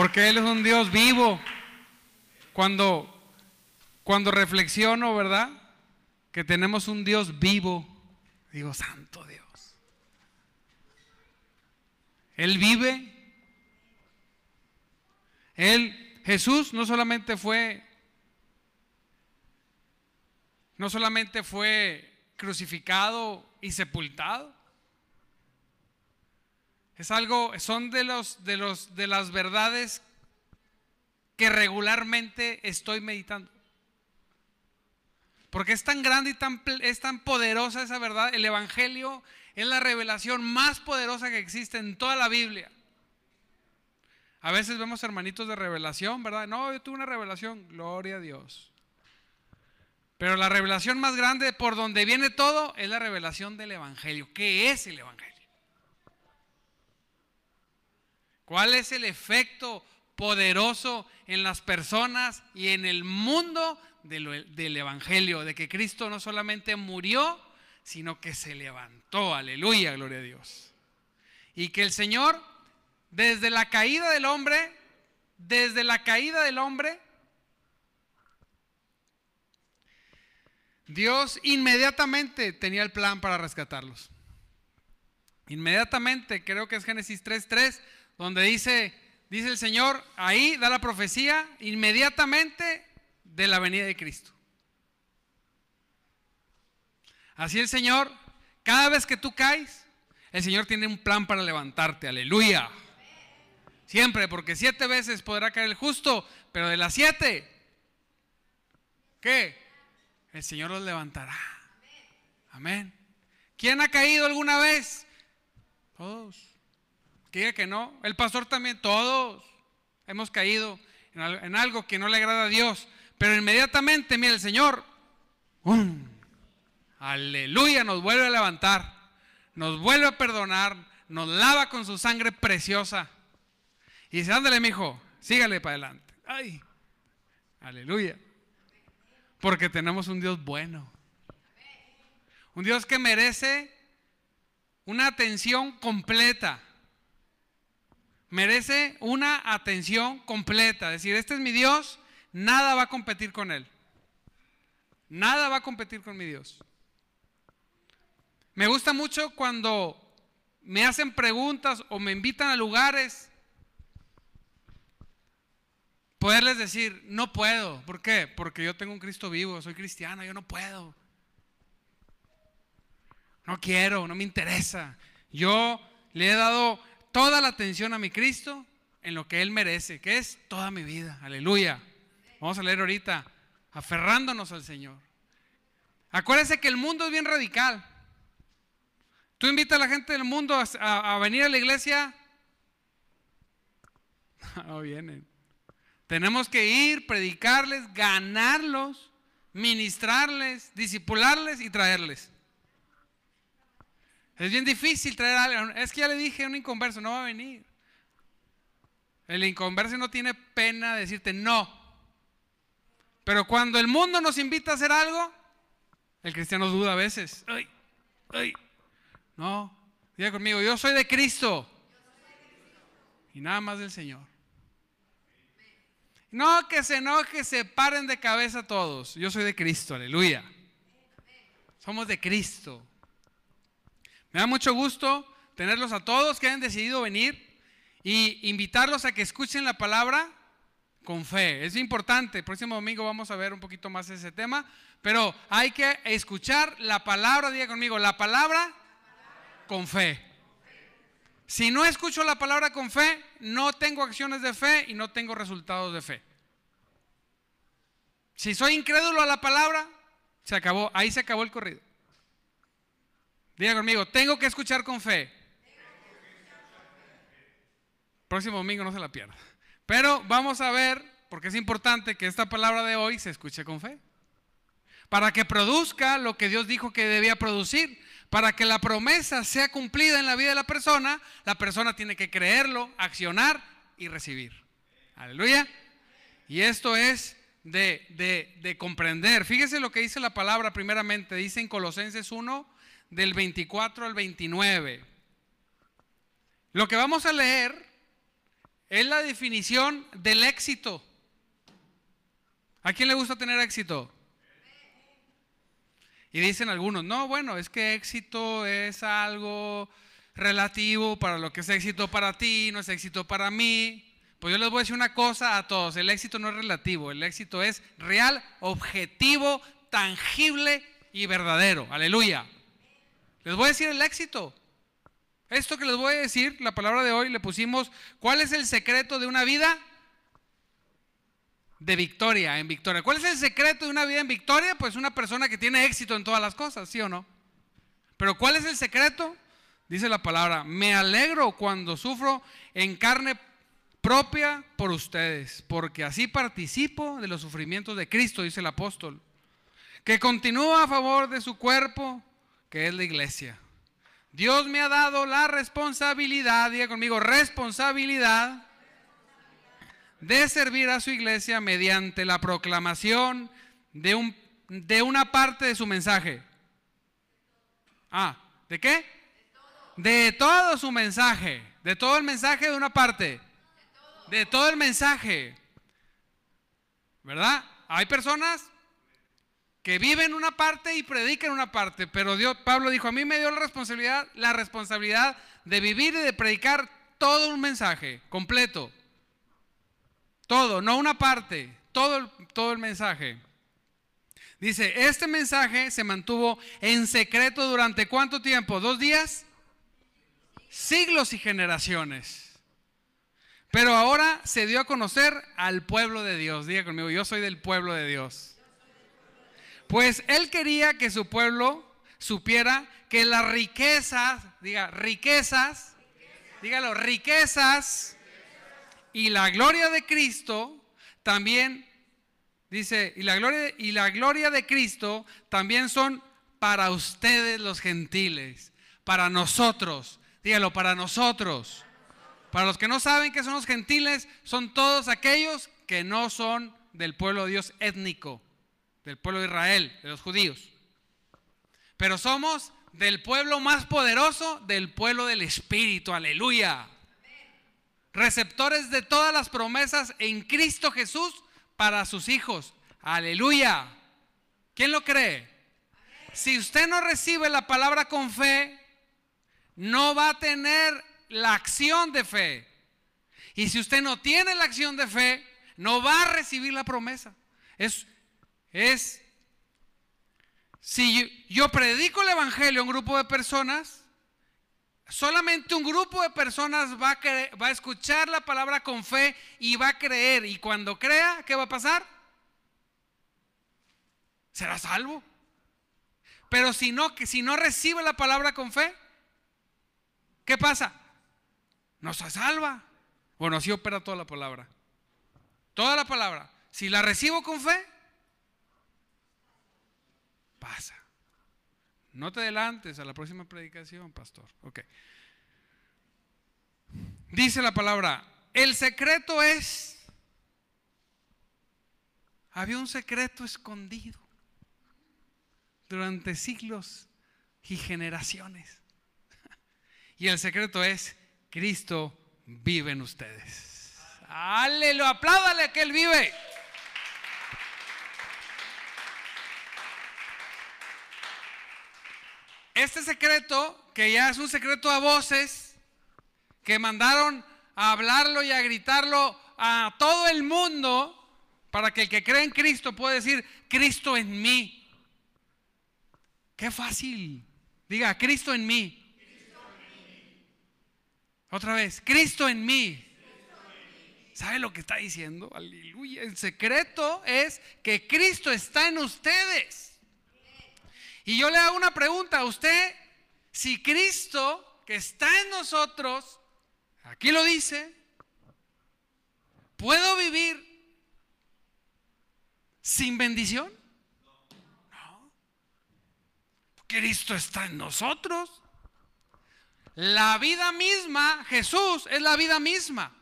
Porque Él es un Dios vivo. Cuando, cuando reflexiono, ¿verdad? Que tenemos un Dios vivo. Digo, santo Dios. Él vive. Él, Jesús no solamente fue, no solamente fue crucificado y sepultado. Es algo, son de los, de los, de las verdades que regularmente estoy meditando. Porque es tan grande y tan, es tan poderosa esa verdad. El Evangelio es la revelación más poderosa que existe en toda la Biblia. A veces vemos hermanitos de revelación, ¿verdad? No, yo tuve una revelación, gloria a Dios. Pero la revelación más grande por donde viene todo es la revelación del Evangelio. ¿Qué es el Evangelio? ¿Cuál es el efecto poderoso en las personas y en el mundo del, Evangelio? De que Cristo no solamente murió, sino que se levantó. Aleluya, gloria a Dios. Y que el Señor, desde la caída del hombre, desde la caída del hombre, Dios inmediatamente tenía el plan para rescatarlos. Inmediatamente, creo que es Génesis 3.3, donde dice, dice el Señor, ahí da la profecía inmediatamente de la venida de Cristo. Así el Señor, cada vez que tú caes, el Señor tiene un plan para levantarte. Aleluya. Siempre, porque siete veces podrá caer el justo, pero de las siete, ¿qué? El Señor los levantará. Amén. ¿Quién ha caído alguna vez? Todos. Que diga que no. El pastor también, todos hemos caído en algo que no le agrada a Dios. Pero inmediatamente, mira, el Señor, Aleluya, nos vuelve a levantar, nos vuelve a perdonar, nos lava con su sangre preciosa. Y dice, ándale, mijo, sígale para adelante. Ay, aleluya. Porque tenemos un Dios bueno. Un Dios que merece una atención completa. Merece una atención completa. Decir, este es mi Dios, nada va a competir con Él. Nada va a competir con mi Dios. Me gusta mucho cuando me hacen preguntas o me invitan a lugares, poderles decir, no puedo. ¿Por qué? Porque yo tengo un Cristo vivo, soy cristiano, yo no puedo. No quiero, no me interesa. Yo le he dado toda la atención a mi Cristo en lo que Él merece, que es toda mi vida. Aleluya. Vamos a leer ahorita, aferrándonos al Señor. Acuérdense que el mundo es bien radical. Tú invitas a la gente del mundo a, venir a la iglesia. No vienen. Tenemos que ir, predicarles, ganarlos, ministrarles, disipularles y traerles. Es bien difícil traer a alguien. Es que ya le dije a un inconverso, no va a venir. El inconverso no tiene pena de decirte no. Pero cuando el mundo nos invita a hacer algo, el cristiano duda a veces. Ay, ay, no, diga conmigo, yo soy de Cristo. Y nada más del Señor. No que se enoje, se paren de cabeza todos. Yo soy de Cristo, aleluya. Somos de Cristo. Me da mucho gusto tenerlos a todos que hayan decidido venir y invitarlos a que escuchen la palabra con fe. Es importante. El próximo domingo vamos a ver un poquito más ese tema. Pero hay que escuchar la palabra, diga conmigo, la palabra con fe. Si no escucho la palabra con fe, no tengo acciones de fe y no tengo resultados de fe. Si soy incrédulo a la palabra, se acabó, ahí se acabó el corrido. Diga conmigo, tengo que escuchar con fe. Próximo domingo no se la pierda. Pero vamos a ver, porque es importante que esta palabra de hoy se escuche con fe. Para que produzca lo que Dios dijo que debía producir. Para que la promesa sea cumplida en la vida de la persona, la persona tiene que creerlo, accionar y recibir. Aleluya. Y esto es de, de, comprender. Fíjese lo que dice la palabra primeramente. Dice en Colosenses 1, del 24 al 29. Lo que vamos a leer es la definición del éxito. ¿A quién le gusta tener éxito? Y dicen algunos, no, bueno, es que éxito es algo relativo para lo que es éxito para ti, no es éxito para mí. Pues yo les voy a decir una cosa a todos, el éxito no es relativo, el éxito es real, objetivo, tangible y verdadero. Aleluya. Les voy a decir el éxito. Esto que les voy a decir, la palabra de hoy le pusimos, ¿cuál es el secreto de una vida? De victoria, en victoria. ¿Cuál es el secreto de una vida en victoria? Pues una persona que tiene éxito en todas las cosas, ¿sí o no? Pero ¿cuál es el secreto? Dice la palabra, me alegro cuando sufro en carne propia por ustedes, porque así participo de los sufrimientos de Cristo, dice el apóstol, que continúa a favor de su cuerpo, que es la iglesia. Dios me ha dado la responsabilidad, diga conmigo, responsabilidad de servir a su iglesia mediante la proclamación de, un, de una parte de su mensaje. Ah, ¿de qué? De todo su mensaje. De todo el mensaje de una parte. De todo el mensaje. ¿Verdad? Hay personas que viven una parte y predican una parte, pero Dios, Pablo dijo, a mí me dio la responsabilidad, la responsabilidad de vivir y de predicar todo un mensaje completo. Todo, no una parte, todo todo el mensaje. Dice, este mensaje se mantuvo en secreto durante cuánto tiempo? ¿Dos días? Siglos y generaciones. Pero ahora se dio a conocer al pueblo de Dios. Diga conmigo, yo soy del pueblo de Dios. Pues él quería que su pueblo supiera que las riquezas, diga, riquezas, dígalo, riquezas y la gloria de Cristo también, dice, y la gloria, y la gloria de Cristo también son para ustedes los gentiles, para nosotros, dígalo, para nosotros. Para los que no saben que son los gentiles, son todos aquellos que no son del pueblo de Dios étnico del pueblo de Israel, de los judíos. Pero somos del pueblo más poderoso, del pueblo del Espíritu, aleluya. Receptores de todas las promesas en Cristo Jesús para sus hijos, aleluya. ¿Quién lo cree? Si usted no recibe la palabra con fe, no va a tener la acción de fe. Y si usted no tiene la acción de fe, no va a recibir la promesa. Es, es, si yo predico el Evangelio a un grupo de personas, solamente un grupo de personas va a, va a escuchar la palabra con fe y va a creer. Y cuando crea, ¿qué va a pasar? Será salvo. Pero si no, que si no recibe la palabra con fe, ¿qué pasa? No se salva. Bueno, así opera toda la palabra. Toda la palabra. Si la recibo con fe, pasa. No te adelantes a la próxima predicación, pastor. Ok. Dice la palabra, el secreto es, había un secreto escondido durante siglos y generaciones. Y el secreto es, Cristo vive en ustedes. Aleluya, apláudale que Él vive. Este secreto, que ya es un secreto a voces, que mandaron a hablarlo y a gritarlo a todo el mundo, para que el que cree en Cristo pueda decir, Cristo en mí. Qué fácil. Diga, Cristo en mí. Otra vez, Cristo en mí. ¿Sabe lo que está diciendo? Aleluya. El secreto es que Cristo está en ustedes. Y yo le hago una pregunta a usted, si Cristo que está en nosotros, aquí lo dice, ¿puedo vivir sin bendición? No. Cristo está en nosotros. La vida misma, Jesús es la vida misma.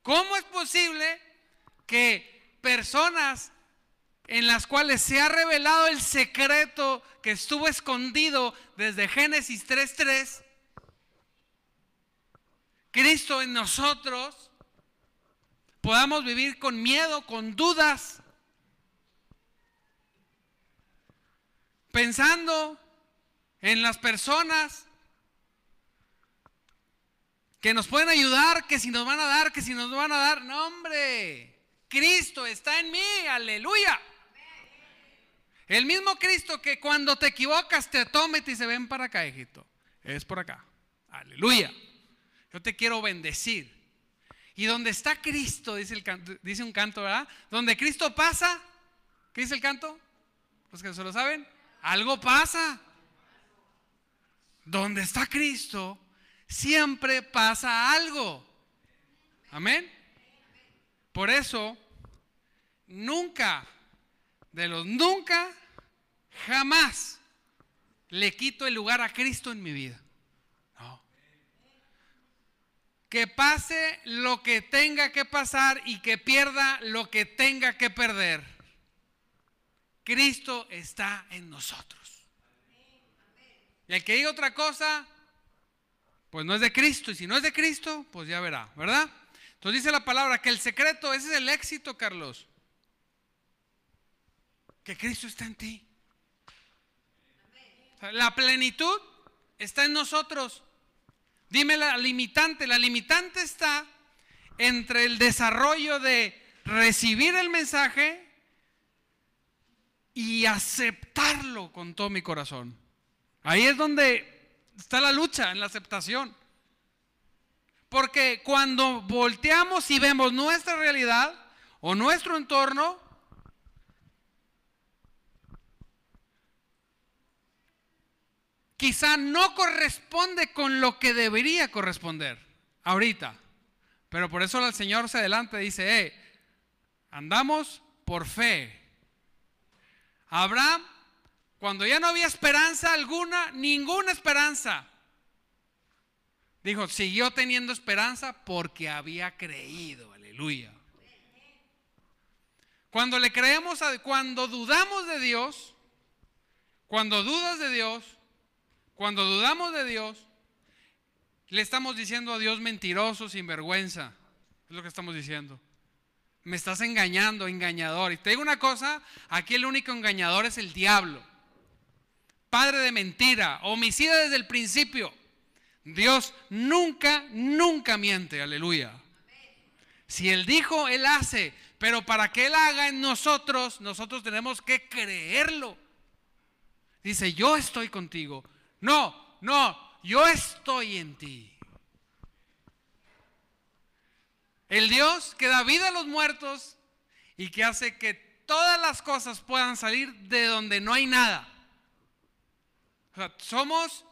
¿Cómo es posible que personas en las cuales se ha revelado el secreto que estuvo escondido desde Génesis 3.3, Cristo en nosotros, podamos vivir con miedo, con dudas, pensando en las personas que nos pueden ayudar, que si nos van a dar, que si nos van a dar. No, hombre, Cristo está en mí, aleluya. El mismo Cristo que cuando te equivocas te toma y te dice, ven para acá, hijito. Es por acá. Aleluya. Yo te quiero bendecir. Y donde está Cristo, dice, dice un canto, ¿verdad? Donde Cristo pasa, ¿qué dice el canto? Los que se lo saben, algo pasa. Donde está Cristo, siempre pasa algo. Amén. Por eso, nunca, de los nunca, jamás le quito el lugar a Cristo en mi vida. No. Que pase lo que tenga que pasar y que pierda lo que tenga que perder. Cristo está en nosotros. Y el que diga otra cosa, pues no es de Cristo. Y si no es de Cristo, pues ya verá, ¿verdad? Entonces dice la palabra que el secreto, ese es el éxito, Carlos. Que Cristo está en ti. La plenitud está en nosotros. Dime la limitante. La limitante está entre el desarrollo de recibir el mensaje y aceptarlo con todo mi corazón. Ahí es donde está la lucha, en la aceptación. Porque cuando volteamos y vemos nuestra realidad o nuestro entorno, quizá no corresponde con lo que debería corresponder ahorita. Pero por eso el Señor se adelanta y dice, eh, andamos por fe. Abraham cuando ya no había esperanza alguna, ninguna esperanza. Dijo, siguió teniendo esperanza porque había creído, aleluya. Cuando le creemos, a, cuando dudamos de Dios, cuando dudas de Dios, cuando dudamos de Dios, le estamos diciendo a Dios mentiroso, sin vergüenza. Es lo que estamos diciendo. Me estás engañando, engañador. Y te digo una cosa, aquí el único engañador es el diablo padre de mentira, homicida desde el principio. Dios nunca, nunca miente, aleluya. Si Él dijo, Él hace, pero para que Él haga en nosotros, nosotros tenemos que creerlo. Dice, yo estoy contigo. No, no, yo estoy en ti. El Dios que da vida a los muertos y que hace que todas las cosas puedan salir de donde no hay nada somos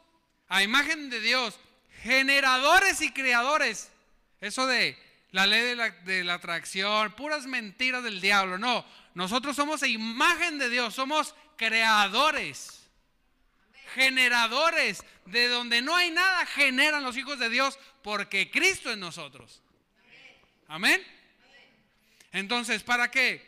a imagen de Dios, generadores y creadores. Eso de la ley de la, de la atracción, puras mentiras del diablo. No, nosotros somos a imagen de Dios, somos creadores, generadores. De donde no hay nada, generan los hijos de Dios porque Cristo en nosotros. Amén. Entonces, ¿para qué?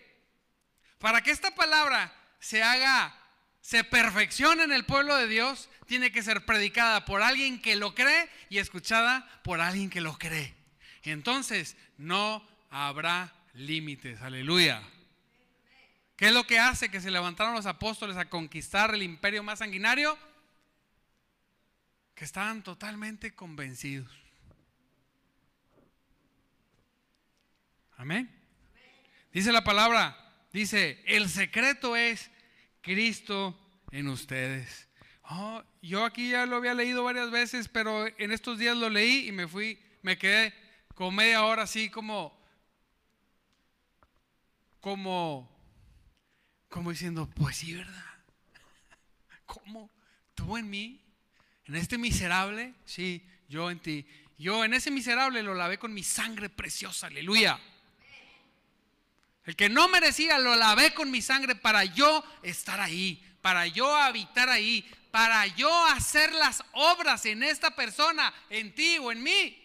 Para que esta palabra se haga se perfecciona en el pueblo de Dios, tiene que ser predicada por alguien que lo cree y escuchada por alguien que lo cree. entonces no habrá límites. Aleluya. ¿Qué es lo que hace que se levantaron los apóstoles a conquistar el imperio más sanguinario? Que estaban totalmente convencidos. Amén. Dice la palabra, dice, el secreto es Cristo en ustedes. Oh, yo aquí ya lo había leído varias veces, pero en estos días lo leí y me fui, me quedé como media hora así como, como, como diciendo, pues sí, ¿verdad? ¿Cómo? ¿Tú en mí? ¿En este miserable? Sí, yo en ti. Yo en ese miserable lo lavé con mi sangre preciosa, aleluya. El que no merecía lo lavé con mi sangre para yo estar ahí, para yo habitar ahí, para yo hacer las obras en esta persona, en ti o en mí.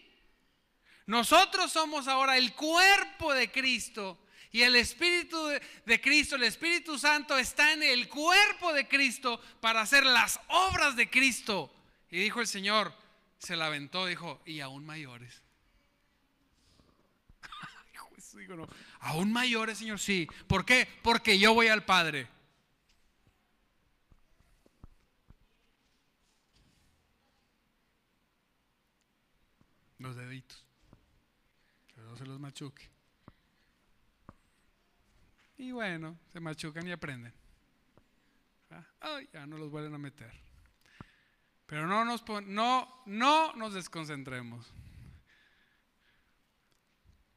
Nosotros somos ahora el cuerpo de Cristo y el Espíritu de, Cristo, el Espíritu Santo está en el cuerpo de Cristo para hacer las obras de Cristo. Y dijo el Señor, se la aventó, dijo, y aún mayores. Digo, no. Aún mayores, Señor, sí. ¿Por qué? Porque yo voy al Padre. Los deditos. Que no se los machuque. Y bueno, se machucan y aprenden. Ah, ay, ya no los vuelven a meter. Pero no nos, no, no nos desconcentremos.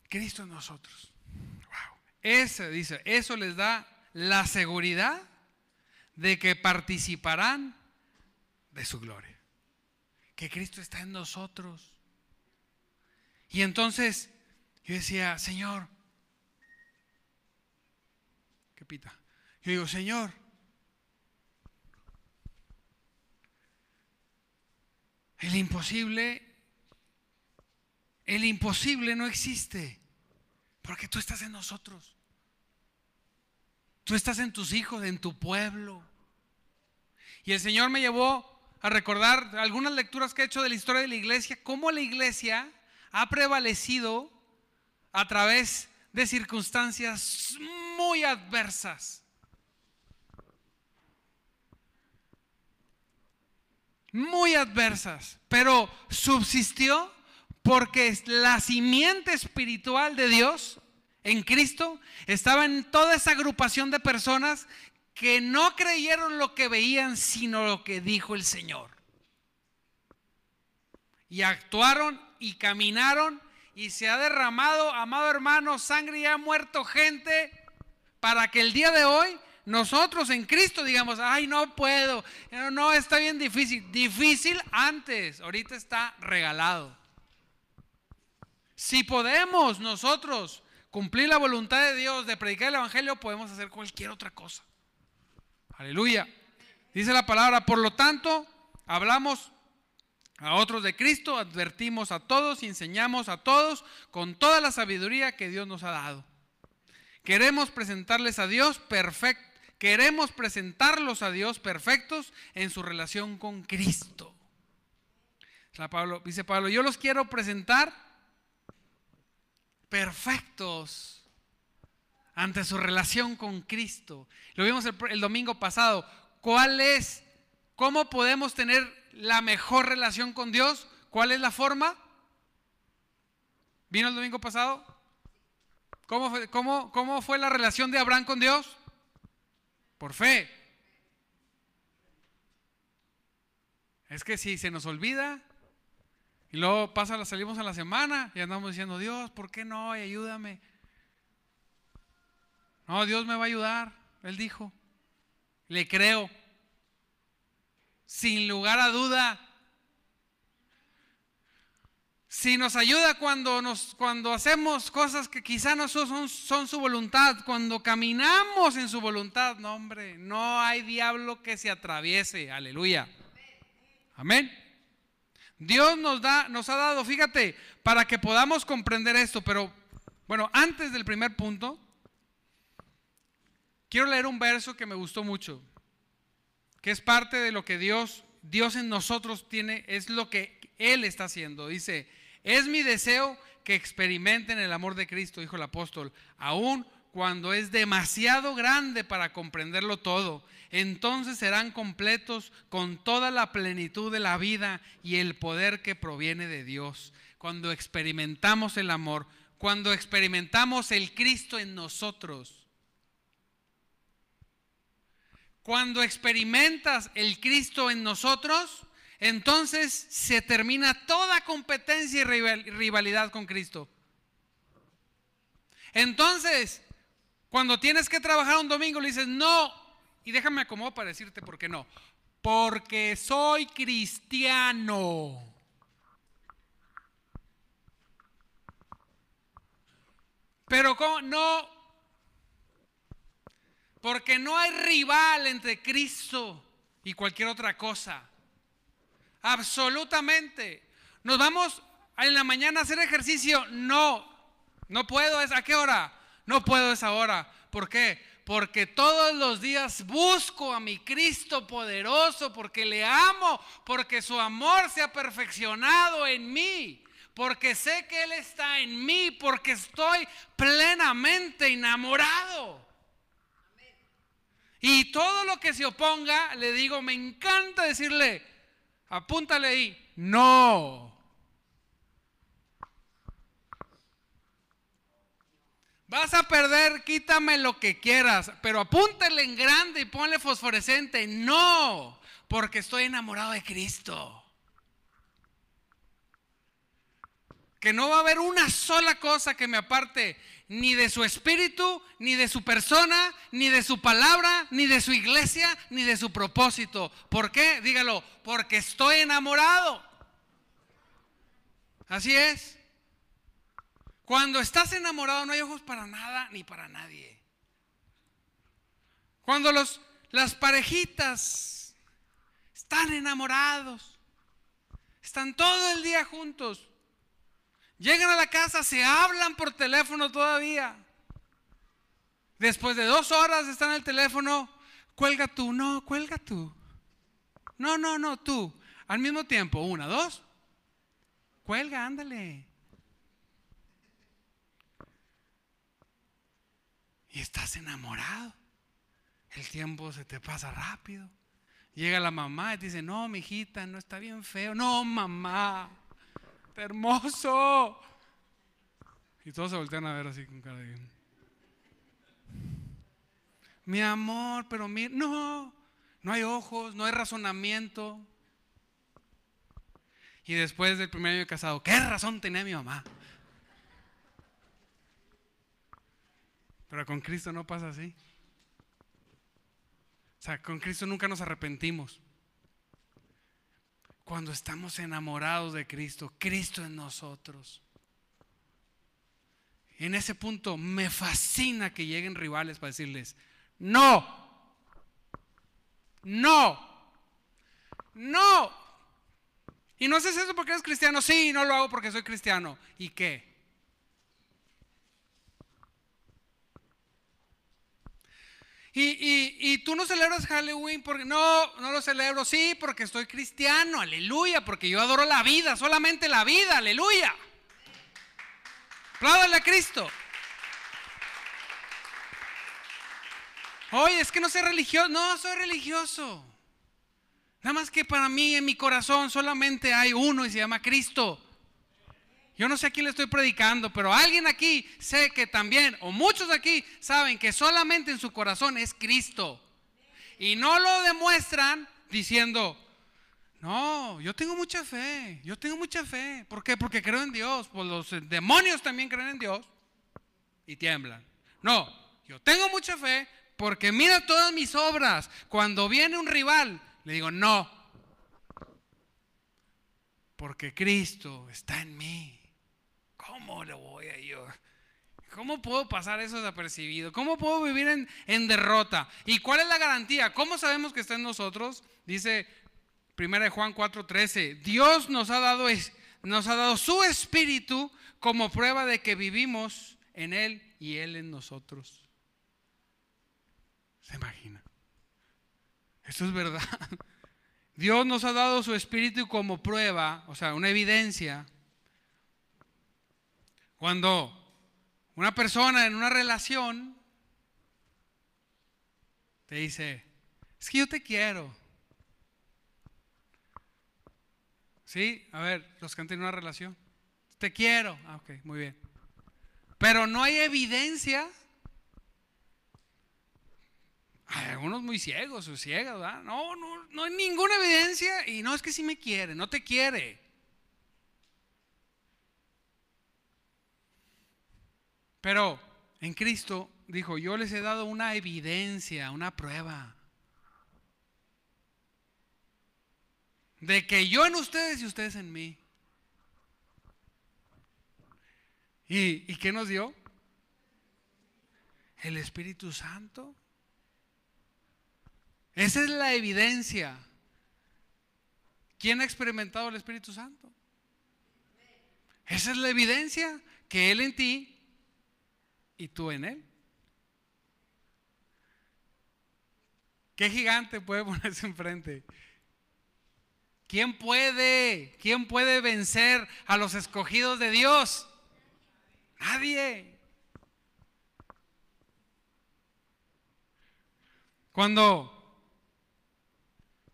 Cristo en nosotros. Wow. Ese, dice, eso les da la seguridad de que participarán de su gloria. Que Cristo está en nosotros. Y entonces yo decía, Señor, ¿qué pita? Yo digo, Señor, el imposible, el imposible no existe, porque tú estás en nosotros. Tú estás en tus hijos, en tu pueblo. Y el Señor me llevó a recordar algunas lecturas que he hecho de la historia de la iglesia, cómo la iglesia ha prevalecido a través de circunstancias muy adversas. Muy adversas, pero subsistió porque la simiente espiritual de Dios en Cristo estaba en toda esa agrupación de personas que no creyeron lo que veían, sino lo que dijo el Señor. Y actuaron y caminaron y se ha derramado, amado hermano, sangre y ha muerto gente para que el día de hoy nosotros en Cristo digamos, ay, no puedo, no, está bien difícil. Difícil antes, ahorita está regalado. Si podemos nosotros cumplir la voluntad de Dios de predicar el Evangelio, podemos hacer cualquier otra cosa. Aleluya. Dice la palabra, por lo tanto, hablamos a otros de Cristo, advertimos a todos y enseñamos a todos con toda la sabiduría que Dios nos ha dado. Queremos presentarles a Dios perfecto, queremos presentarlos a Dios perfectos en su relación con Cristo. Dice Pablo, yo los quiero presentar perfectos ante su relación con Cristo. Lo vimos el, el domingo pasado. ¿Cuál es, cómo podemos tener la mejor relación con Dios. ¿Cuál es la forma? ¿Vino el domingo pasado? ¿Cómo fue, cómo, cómo fue la relación de Abraham con Dios? Por fe. Es que si se nos olvida y luego pasa, salimos a la semana y andamos diciendo, Dios, ¿por qué no? Y ayúdame. No, Dios me va a ayudar. Él dijo, le creo sin lugar a duda. Si nos ayuda cuando, nos, cuando hacemos cosas que quizá no son, son su voluntad, cuando caminamos en su voluntad, no hombre, no hay diablo que se atraviese, aleluya. Amén. Dios nos, da, nos ha dado, fíjate, para que podamos comprender esto, pero bueno, antes del primer punto, quiero leer un verso que me gustó mucho que es parte de lo que Dios, Dios en nosotros tiene, es lo que Él está haciendo. Dice, es mi deseo que experimenten el amor de Cristo, dijo el apóstol, aún cuando es demasiado grande para comprenderlo todo. Entonces serán completos con toda la plenitud de la vida y el poder que proviene de Dios. Cuando experimentamos el amor, cuando experimentamos el Cristo en nosotros, Cuando experimentas el Cristo en nosotros, entonces se termina toda competencia y rivalidad con Cristo. Entonces, cuando tienes que trabajar un domingo, le dices, no, y déjame acomodar para decirte por qué no. Porque soy cristiano. Pero ¿cómo? no, porque no hay rival entre Cristo y cualquier otra cosa. Absolutamente. Nos vamos en la mañana a hacer ejercicio. No, no puedo. ¿A qué hora? No puedo esa hora. ¿Por qué? Porque todos los días busco a mi Cristo poderoso, porque le amo, porque su amor se ha perfeccionado en mí porque sé que Él está en mí, porque estoy plenamente enamorado. Y todo lo que se oponga, le digo, me encanta decirle, apúntale ahí, no. Vas a perder, quítame lo que quieras, pero apúntale en grande y ponle fosforescente. No, porque estoy enamorado de Cristo. Que no va a haber una sola cosa que me aparte ni de su espíritu, ni de su persona, ni de su palabra, ni de su iglesia, ni de su propósito. ¿Por qué? Dígalo, porque estoy enamorado. Así es. Cuando estás enamorado no hay ojos para nada ni para nadie. Cuando los, las parejitas están enamorados, están todo el día juntos, llegan a la casa, se hablan por teléfono todavía. Después de dos horas están en el teléfono, cuelga tú, no, cuelga tú. No, no, no, tú. Al mismo tiempo, una, dos, cuelga, ándale. y estás enamorado. El tiempo se te pasa rápido. Llega la mamá y te dice, no, mi hijita, no está bien feo. No, mamá, hermoso. Y todos se voltean a ver así con cara de... Mi amor, pero mira, no, no hay ojos, no hay razonamiento. Y después del primer año de casado, ¿qué razón tenía mi mamá? Pero con Cristo no pasa así. O sea, con Cristo nunca nos arrepentimos. Cuando estamos enamorados de Cristo, Cristo en nosotros. En ese punto me fascina que lleguen rivales para decirles, no, no, no. Y no haces eso porque eres cristiano, sí, no lo hago porque soy cristiano. ¿Y qué? Y, tú no celebras Halloween porque no, no lo celebro, sí, porque estoy cristiano, aleluya, porque yo adoro la vida, solamente la vida, aleluya. Apláudale a Cristo. Oye, es que no soy religioso, no soy religioso. Nada más que para mí en mi corazón solamente hay uno y se llama Cristo. Yo no sé a quién le estoy predicando, pero alguien aquí sé que también, o muchos aquí saben que solamente en su corazón es Cristo. Y no lo demuestran diciendo, no, yo tengo mucha fe, yo tengo mucha fe. ¿Por qué? Porque creo en Dios. Pues los demonios también creen en Dios y tiemblan. No, yo tengo mucha fe porque mira todas mis obras. Cuando viene un rival, le digo, no, porque Cristo está en mí. ¿Cómo le voy a yo? ¿Cómo puedo pasar eso desapercibido? ¿Cómo puedo vivir en, derrota? ¿Y cuál es la garantía? ¿Cómo sabemos que está en nosotros? Dice 1 Juan 4:13, Dios nos ha, dado, nos ha dado su espíritu como prueba de que vivimos en Él y Él en nosotros. ¿Se imagina? Eso es verdad. Dios nos ha dado su espíritu como prueba, o sea, una evidencia cuando una persona en una relación te dice, es que yo te quiero. ¿Sí? A ver, los que han tenido una relación. Te quiero. Ah, ok, muy bien. Pero no hay evidencia. Hay algunos muy ciegos o ciegas, ¿verdad? No, no, no hay ninguna evidencia y no es que sí me quiere, no te quiere. Pero en Cristo dijo, yo les he dado una evidencia, una prueba. De que yo en ustedes y ustedes en mí. ¿Y, qué nos dio? El Espíritu Santo. Esa es la evidencia. ¿Quién ha experimentado el Espíritu Santo? Esa es la evidencia que Él en ti y tú en él. ¿Qué gigante puede ponerse enfrente? ¿Quién puede? ¿Quién puede vencer a los escogidos de Dios? Nadie. Cuando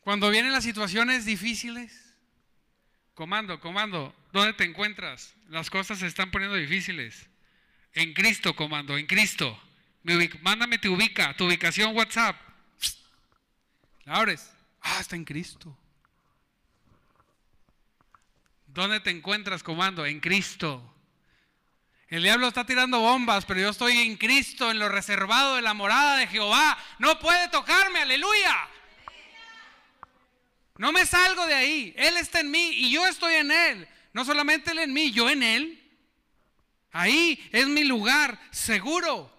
cuando vienen las situaciones difíciles, comando, comando, ¿dónde te encuentras? Las cosas se están poniendo difíciles. En Cristo, comando, en Cristo. mándame tu ubica, tu ubicación WhatsApp. La abres. Ah, está en Cristo. ¿Dónde te encuentras, comando? En Cristo. El diablo está tirando bombas, pero yo estoy en Cristo, en lo reservado de la morada de Jehová. No puede tocarme, aleluya. No me salgo de ahí. Él está en mí y yo estoy en Él. No solamente Él en mí, yo en Él. Ahí es mi lugar seguro.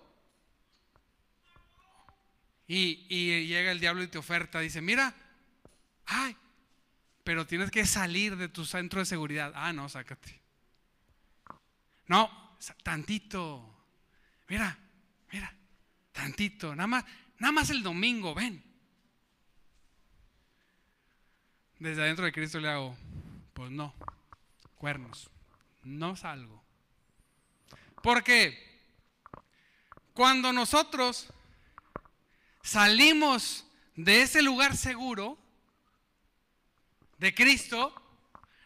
Y, llega el diablo y te oferta, dice, mira, ay, pero tienes que salir de tu centro de seguridad. Ah, no, sácate. No, tantito. Mira, mira, tantito. Nada más, nada más el domingo, ven. Desde adentro de Cristo le hago, pues no, cuernos, no salgo. Porque cuando nosotros salimos de ese lugar seguro de Cristo,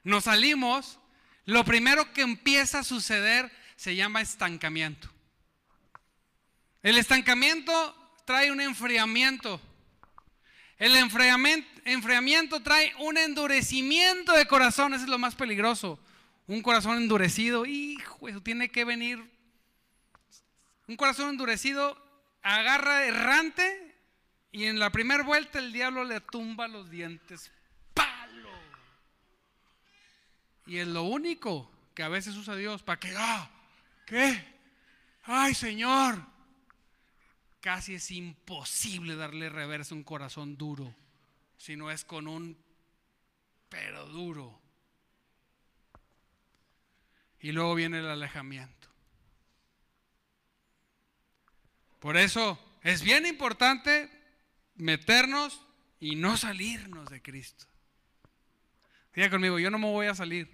nos salimos, lo primero que empieza a suceder se llama estancamiento. El estancamiento trae un enfriamiento. El enfriamiento, trae un endurecimiento de corazón, eso es lo más peligroso. Un corazón endurecido, hijo, eso tiene que venir. Un corazón endurecido agarra errante y en la primera vuelta el diablo le tumba los dientes. ¡Palo! Y es lo único que a veces usa Dios para que, ah, ¿qué? Ay, Señor, Casi es imposible darle reversa a un corazón duro, si no es con un pero duro. Y luego viene el alejamiento. Por eso es bien importante meternos y no salirnos de Cristo. Diga conmigo, yo no me voy a salir.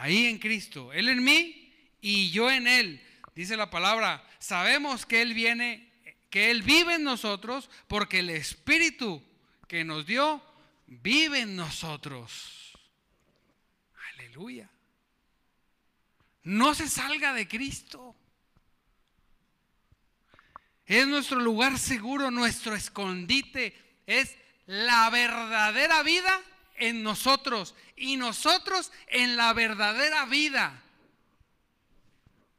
ahí en Cristo, Él en mí y yo en Él. Dice la palabra, sabemos que Él viene, que Él vive en nosotros porque el Espíritu que nos dio vive en nosotros. Aleluya. No se salga de Cristo. Es nuestro lugar seguro, nuestro escondite. Es la verdadera vida en nosotros y nosotros en la verdadera vida.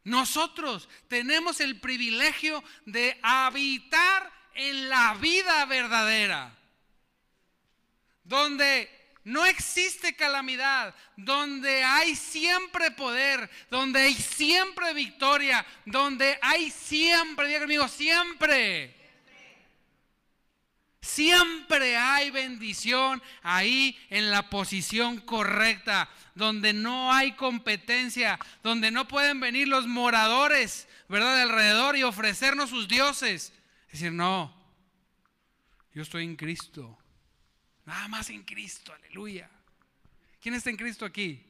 Nosotros tenemos el privilegio de habitar en la vida verdadera, donde no existe calamidad, donde hay siempre poder, donde hay siempre victoria, donde hay siempre, diga conmigo, siempre Siempre hay bendición ahí en la posición correcta, donde no hay competencia, donde no pueden venir los moradores, ¿verdad?, de alrededor y ofrecernos sus dioses. Es decir, no, yo estoy en Cristo, nada más en Cristo, aleluya. ¿Quién está en Cristo aquí?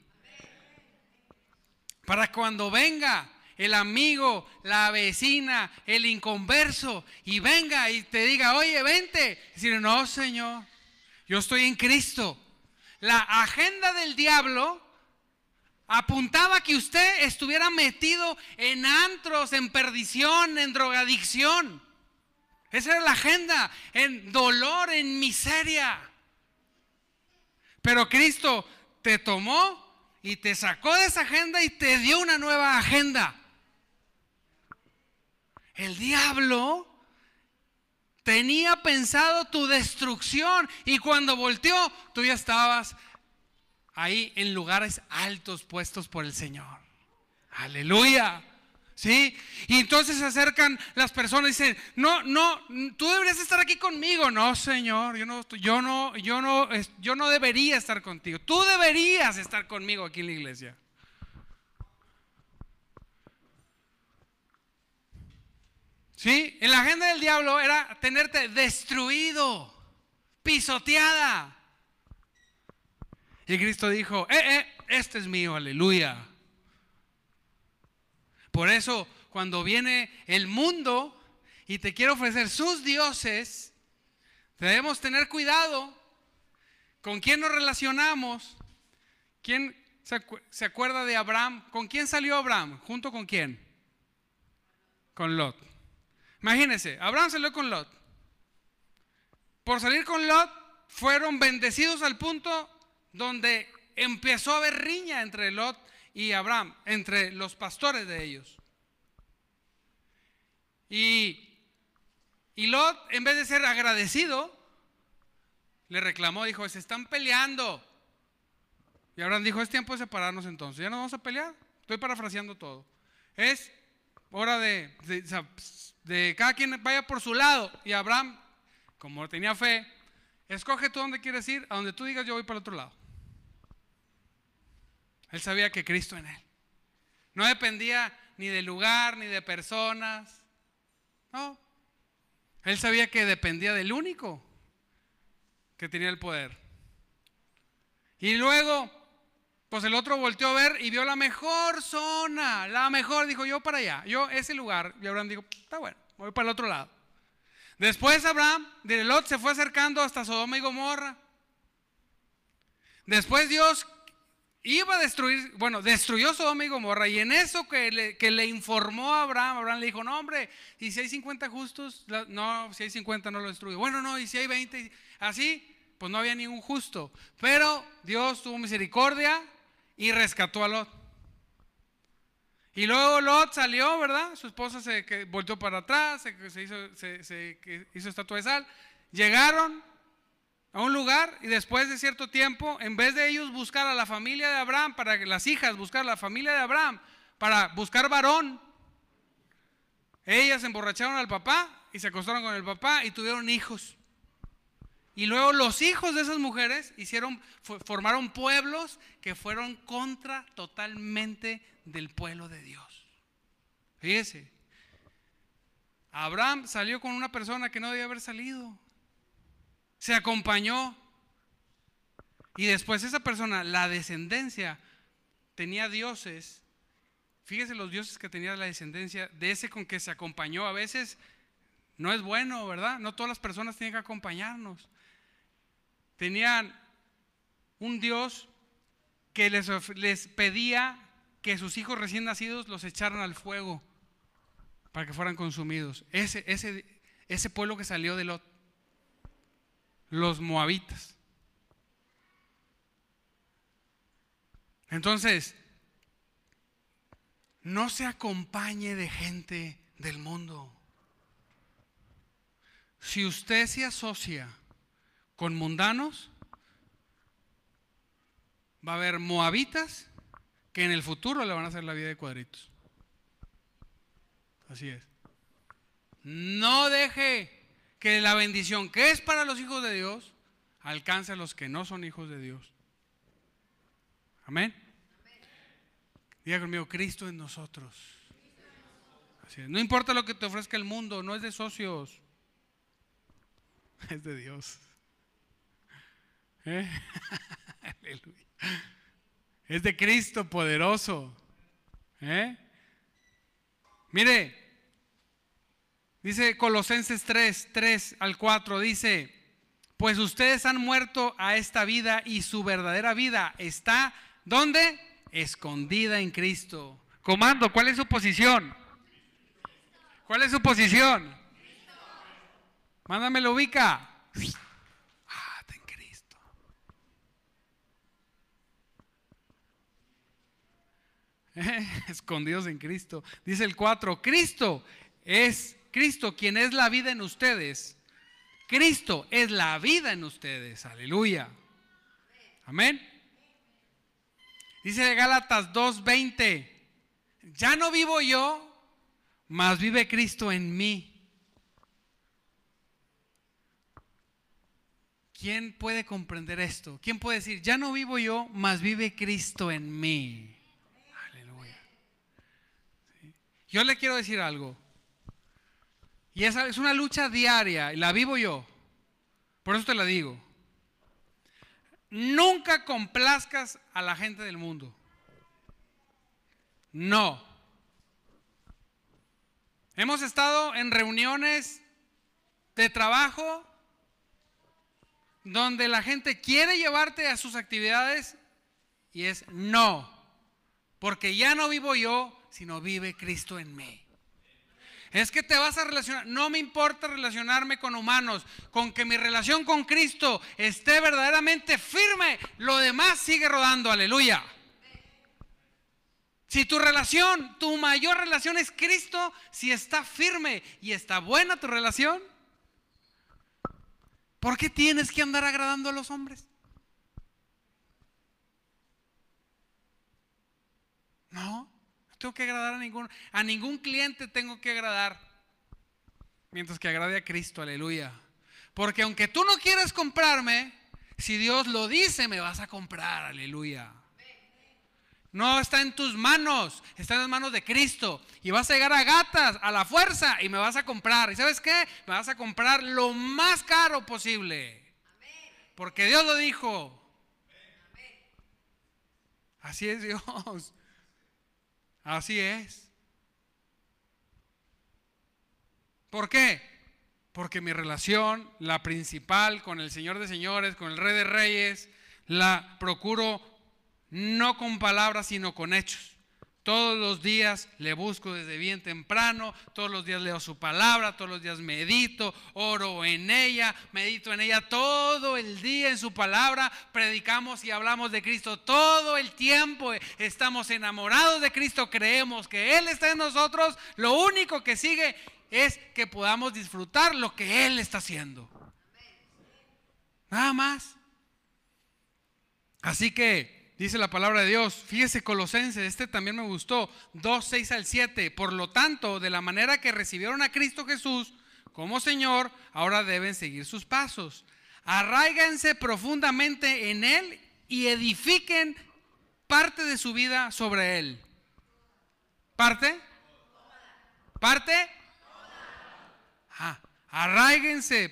Para cuando venga el amigo, la vecina, el inconverso, y venga y te diga, oye, vente. Decir, no, Señor, yo estoy en Cristo. La agenda del diablo apuntaba que usted estuviera metido en antros, en perdición, en drogadicción. Esa era la agenda, en dolor, en miseria. Pero Cristo te tomó y te sacó de esa agenda y te dio una nueva agenda. El diablo tenía pensado tu destrucción y cuando volteó, tú ya estabas ahí en lugares altos puestos por el Señor. Aleluya. ¿Sí? Y entonces se acercan las personas y dicen, no, no, tú deberías estar aquí conmigo. No, Señor, yo no, yo no, yo no, yo no debería estar contigo. Tú deberías estar conmigo aquí en la iglesia. ¿Sí? En la agenda del diablo era tenerte destruido, pisoteada. Y Cristo dijo, eh, eh, este es mío, aleluya. Por eso, cuando viene el mundo y te quiere ofrecer sus dioses, debemos tener cuidado con quién nos relacionamos. ¿Quién se, acuerda de Abraham? ¿Con quién salió Abraham? ¿Junto con quién? Con Lot. Imagínense, Abraham salió con Lot. Por salir con Lot, fueron bendecidos al punto donde empezó a haber riña entre Lot y Abraham, entre los pastores de ellos. Y, y Lot, en vez de ser agradecido, le reclamó, dijo, se están peleando. Y Abraham dijo, es tiempo de separarnos entonces, ya no vamos a pelear. Estoy parafraseando todo. Es hora de, de, cada quien vaya por su lado. Y Abraham, como tenía fe, escoge tú dónde quieres ir, a donde tú digas yo voy para el otro lado. Él sabía que Cristo en él. No dependía ni de lugar, ni de personas. No. Él sabía que dependía del único que tenía el poder. Y luego, pues el otro volteó a ver y vio la mejor zona, la mejor, dijo yo para allá, yo ese lugar. Y Abraham dijo, está bueno, voy para el otro lado. Después Abraham, de Lot, se fue acercando hasta Sodoma y Gomorra. Después Dios iba a destruir, bueno, destruyó Sodoma y Gomorra y en eso que le, que le, informó a Abraham, Abraham le dijo, no hombre, y si hay 50 justos, no, si hay 50 no lo destruye. Bueno, no, y si hay 20, así, pues no había ningún justo. Pero Dios tuvo misericordia y rescató a Lot. Y luego Lot salió, ¿verdad? Su esposa se que para atrás, se, hizo, se hizo estatua de sal. Llegaron, a un lugar y después de cierto tiempo, en vez de ellos buscar a la familia de Abraham, para que las hijas buscar a la familia de Abraham, para buscar varón, ellas emborracharon al papá y se acostaron con el papá y tuvieron hijos. Y luego los hijos de esas mujeres hicieron, formaron pueblos que fueron contra totalmente del pueblo de Dios. Fíjese, Abraham salió con una persona que no debía haber salido se acompañó. Y después esa persona, la descendencia, tenía dioses. Fíjese los dioses que tenía la descendencia de ese con que se acompañó. A veces no es bueno, ¿verdad? No todas las personas tienen que acompañarnos. Tenían un Dios que les, les pedía que sus hijos recién nacidos los echaran al fuego para que fueran consumidos. Ese, ese, ese pueblo que salió de Lot los moabitas. Entonces, no se acompañe de gente del mundo. Si usted se asocia con mundanos, va a haber moabitas que en el futuro le van a hacer la vida de cuadritos. Así es. No deje que la bendición que es para los hijos de Dios alcance a los que no son hijos de Dios. Amén. Diga conmigo, Cristo en nosotros. No importa lo que te ofrezca el mundo, no es de socios, es de Dios. ¿Eh? Es de Cristo poderoso. ¿Eh? Mire, Dice Colosenses 3, 3 al 4, dice, pues ustedes han muerto a esta vida y su verdadera vida está, ¿dónde? Escondida en Cristo. Comando, ¿cuál es su posición? ¿Cuál es su posición? Mándame lo ubica. Ah, está en Cristo. Escondidos en Cristo. Dice el 4, Cristo es Cristo, quien es la vida en ustedes. Cristo es la vida en ustedes. Aleluya. Amén. Dice Gálatas 2:20, ya no vivo yo, mas vive Cristo en mí. ¿Quién puede comprender esto? ¿Quién puede decir, ya no vivo yo, mas vive Cristo en mí? Aleluya. Yo le quiero decir algo. Y esa es una lucha diaria, y la vivo yo. Por eso te la digo. nunca complazcas a la gente del mundo. No. Hemos estado en reuniones de trabajo donde la gente quiere llevarte a sus actividades y es no, porque ya no vivo yo, sino vive Cristo en mí. Es que te vas a relacionar, no me importa relacionarme con humanos, con que mi relación con Cristo esté verdaderamente firme, lo demás sigue rodando, aleluya. Si tu relación, tu mayor relación es Cristo, si está firme y está buena tu relación, ¿por qué tienes que andar agradando a los hombres? No, tengo que agradar a ningún, a ningún cliente tengo que agradar. Mientras que agrade a Cristo, aleluya. Porque aunque tú no quieres comprarme, si Dios lo dice, me vas a comprar, aleluya. No está en tus manos, está en las manos de Cristo. Y vas a llegar a gatas, a la fuerza, y me vas a comprar. ¿Y sabes qué? Me vas a comprar lo más caro posible. Porque Dios lo dijo. Así es Dios. Así es. ¿Por qué? Porque mi relación, la principal con el Señor de Señores, con el Rey de Reyes, la procuro no con palabras, sino con hechos. Todos los días le busco desde bien temprano, todos los días leo su palabra, todos los días medito, oro en ella, medito en ella todo el día en su palabra, predicamos y hablamos de Cristo todo el tiempo, estamos enamorados de Cristo, creemos que Él está en nosotros, lo único que sigue es que podamos disfrutar lo que Él está haciendo. Nada más. Así que Dice la palabra de Dios, fíjese Colosenses, este también me gustó, 2, 6 al 7. Por lo tanto, de la manera que recibieron a Cristo Jesús como Señor, ahora deben seguir sus pasos. Arraiganse profundamente en Él y edifiquen parte de su vida sobre Él. ¿Parte? ¿Parte? Ah,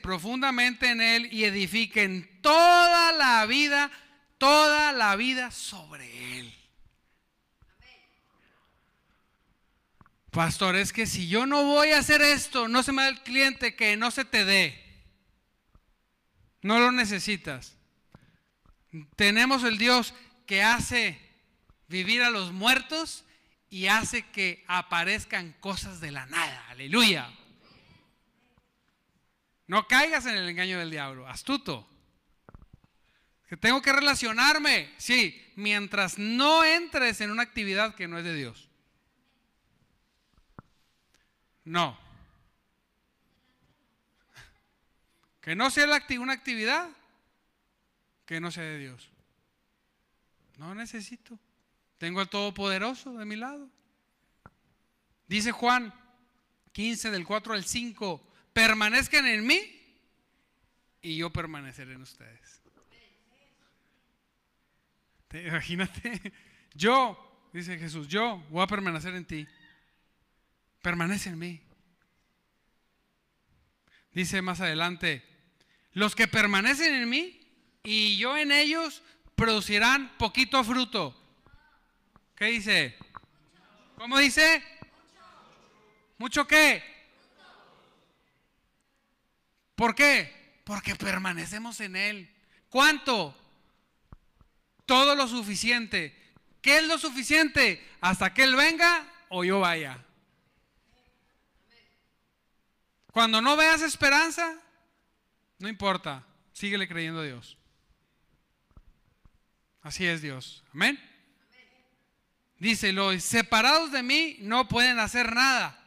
profundamente en Él y edifiquen toda la vida toda la vida sobre él. Pastor, es que si yo no voy a hacer esto, no se me da el cliente que no se te dé. No lo necesitas. Tenemos el Dios que hace vivir a los muertos y hace que aparezcan cosas de la nada. Aleluya. No caigas en el engaño del diablo, astuto. Que tengo que relacionarme, sí, mientras no entres en una actividad que no es de Dios. No. Que no sea una actividad que no sea de Dios. No necesito. Tengo al Todopoderoso de mi lado. Dice Juan 15 del 4 al 5, permanezcan en mí y yo permaneceré en ustedes. Imagínate, yo, dice Jesús, yo voy a permanecer en ti. Permanece en mí. Dice más adelante, los que permanecen en mí y yo en ellos producirán poquito fruto. ¿Qué dice? ¿Cómo dice? ¿Mucho qué? ¿Por qué? Porque permanecemos en Él. ¿Cuánto? Todo lo suficiente. ¿Qué es lo suficiente? Hasta que Él venga o yo vaya. Cuando no veas esperanza, no importa, síguele creyendo a Dios. Así es Dios. Amén. Dice, los separados de mí no pueden hacer nada.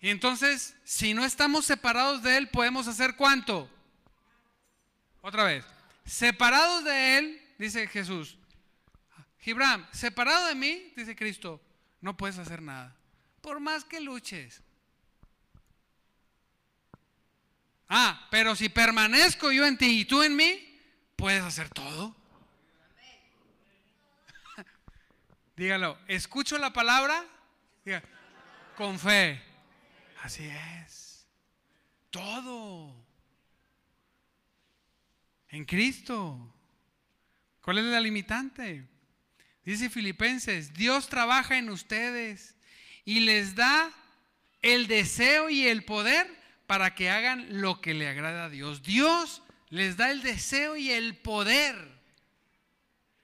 Y entonces, si no estamos separados de Él, podemos hacer cuánto? Otra vez separados de Él, dice Jesús, Gibram, separado de mí, dice Cristo, no puedes hacer nada. Por más que luches. Ah, pero si permanezco yo en ti y tú en mí, puedes hacer todo. Dígalo, escucho la palabra con fe. Así es. Todo. En Cristo. ¿Cuál es la limitante? Dice Filipenses, Dios trabaja en ustedes y les da el deseo y el poder para que hagan lo que le agrada a Dios. Dios les da el deseo y el poder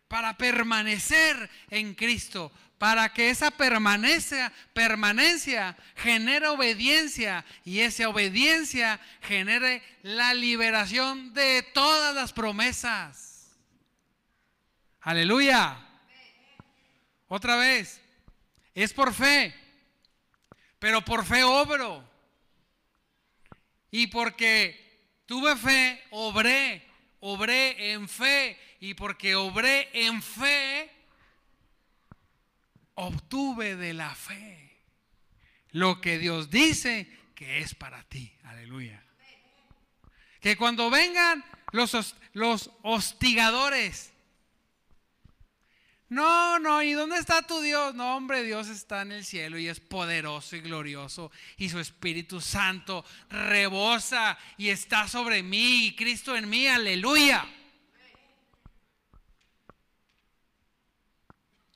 para permanecer en Cristo, para que esa permanencia, permanencia genere obediencia y esa obediencia genere la liberación de todas las promesas. Aleluya. Otra vez, es por fe, pero por fe obro. Y porque tuve fe, obré, obré en fe. Y porque obré en fe, obtuve de la fe lo que Dios dice que es para ti. Aleluya. Que cuando vengan los, los hostigadores, no, no, ¿y dónde está tu Dios? No, hombre, Dios está en el cielo y es poderoso y glorioso y su Espíritu Santo rebosa y está sobre mí y Cristo en mí, aleluya.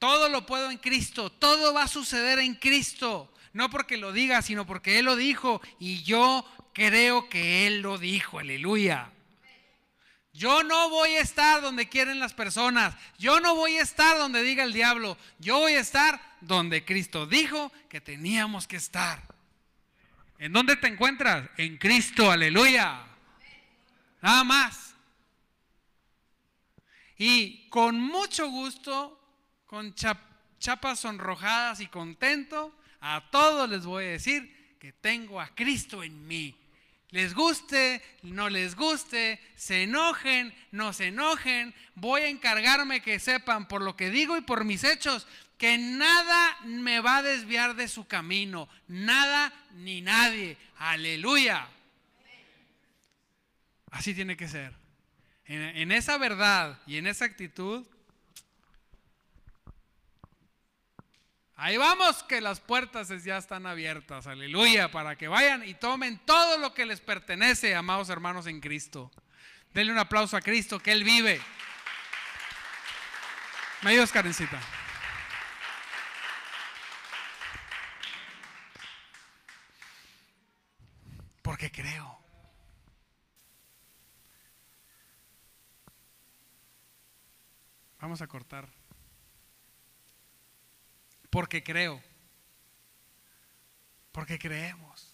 Todo lo puedo en Cristo, todo va a suceder en Cristo, no porque lo diga, sino porque Él lo dijo y yo creo que Él lo dijo, aleluya. Yo no voy a estar donde quieren las personas. Yo no voy a estar donde diga el diablo. Yo voy a estar donde Cristo dijo que teníamos que estar. ¿En dónde te encuentras? En Cristo, aleluya. Nada más. Y con mucho gusto, con chapas sonrojadas y contento, a todos les voy a decir que tengo a Cristo en mí les guste, no les guste, se enojen, no se enojen, voy a encargarme que sepan por lo que digo y por mis hechos que nada me va a desviar de su camino, nada ni nadie. Aleluya. Así tiene que ser. En, en esa verdad y en esa actitud Ahí vamos que las puertas ya están abiertas, aleluya, para que vayan y tomen todo lo que les pertenece, amados hermanos en Cristo. Denle un aplauso a Cristo, que Él vive. ¿Me ayudas, Karencita? Porque creo. Vamos a cortar porque creo. Porque creemos.